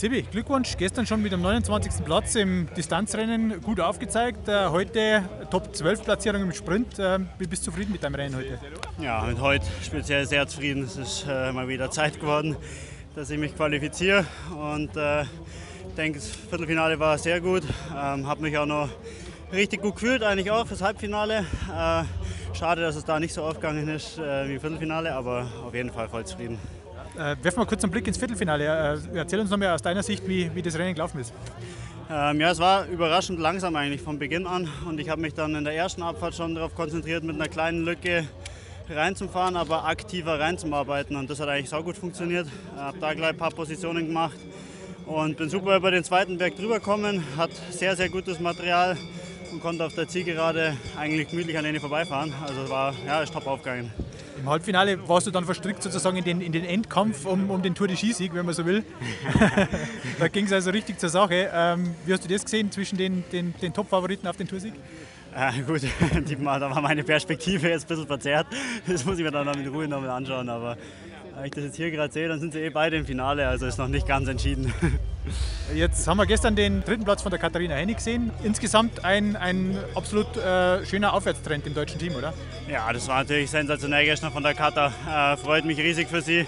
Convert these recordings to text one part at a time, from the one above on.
Sibi, Glückwunsch. Gestern schon mit dem 29. Platz im Distanzrennen gut aufgezeigt. Äh, heute Top 12 Platzierung im Sprint. Äh, wie bist du zufrieden mit deinem Rennen heute? Ja, mit heute speziell sehr zufrieden. Es ist äh, mal wieder Zeit geworden, dass ich mich qualifiziere. Und ich denke, das Viertelfinale war sehr gut. Ähm, habe mich auch noch richtig gut gefühlt, eigentlich auch fürs Halbfinale. Schade, dass es da nicht so aufgegangen ist wie im Viertelfinale, aber auf jeden Fall voll zufrieden. Äh, werfen wir kurz einen Blick ins Viertelfinale. Äh, erzähl uns noch mehr aus deiner Sicht, wie, wie das Rennen gelaufen ist. Ähm, ja, es war überraschend langsam eigentlich von Beginn an und ich habe mich dann in der ersten Abfahrt schon darauf konzentriert, mit einer kleinen Lücke reinzufahren, aber aktiver reinzuarbeiten und das hat eigentlich sau gut funktioniert. Ich habe da gleich ein paar Positionen gemacht und bin super über den zweiten Berg drüber gekommen, hat sehr, sehr gutes Material und konnte auf der Zielgerade eigentlich gemütlich an denen vorbeifahren. Also war, ja, ist top aufgegangen. Im Halbfinale warst du dann verstrickt sozusagen in den, in den Endkampf um, um den Tour de Skisieg, wenn man so will. da ging es also richtig zur Sache. Ähm, wie hast du das gesehen zwischen den, den, den Top-Favoriten auf den Toursieg? Äh, gut, da war meine Perspektive jetzt ein bisschen verzerrt. Das muss ich mir dann in Ruhe nochmal anschauen. Aber wenn ich das jetzt hier gerade sehe, dann sind sie eh beide im Finale, also ist noch nicht ganz entschieden. Jetzt haben wir gestern den dritten Platz von der Katharina Hennig gesehen. Insgesamt ein, ein absolut äh, schöner Aufwärtstrend im deutschen Team, oder? Ja, das war natürlich sensationell gestern von der Kata. Äh, freut mich riesig für sie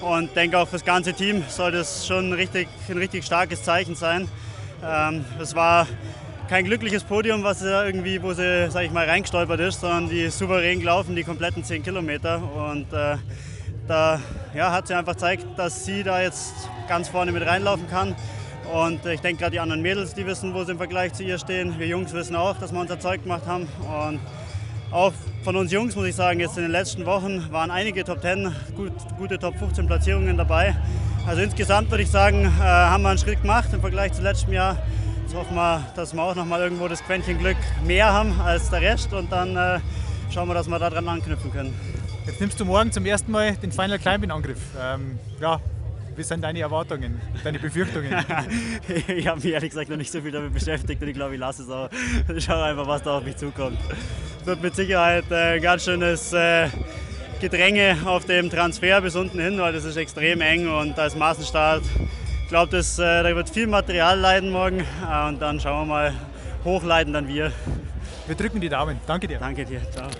und denke auch für das ganze Team soll das schon richtig, ein richtig starkes Zeichen sein. Ähm, war kein glückliches Podium, was irgendwie, wo sie, sag ich mal, reingestolpert ist, sondern die souverän gelaufen, die kompletten 10 Kilometer. Und äh, da ja, hat sie einfach gezeigt, dass sie da jetzt ganz vorne mit reinlaufen kann. Und ich denke gerade die anderen Mädels, die wissen, wo sie im Vergleich zu ihr stehen. Wir Jungs wissen auch, dass wir unser Zeug gemacht haben. Und auch von uns Jungs muss ich sagen, jetzt in den letzten Wochen waren einige Top 10, gut, gute Top 15 Platzierungen dabei. Also insgesamt würde ich sagen, äh, haben wir einen Schritt gemacht im Vergleich zu letztem Jahr. Jetzt hoffen wir, dass wir auch noch mal irgendwo das Quäntchen Glück mehr haben als der Rest und dann äh, schauen wir, dass wir daran anknüpfen können. Jetzt nimmst du morgen zum ersten Mal den Final Climb in Angriff. Ähm, ja, wie sind deine Erwartungen, deine Befürchtungen? ich habe mich ehrlich gesagt noch nicht so viel damit beschäftigt und ich glaube, ich lasse es auch. Ich schaue einfach, was da auf mich zukommt. Es wird mit Sicherheit ein ganz schönes äh, Gedränge auf dem Transfer bis unten hin, weil das ist extrem eng und da ist Massenstart. Ich glaube, äh, da wird viel Material leiden morgen äh, und dann schauen wir mal, hochleiten dann wir. Wir drücken die Daumen. Danke dir. Danke dir. Ciao.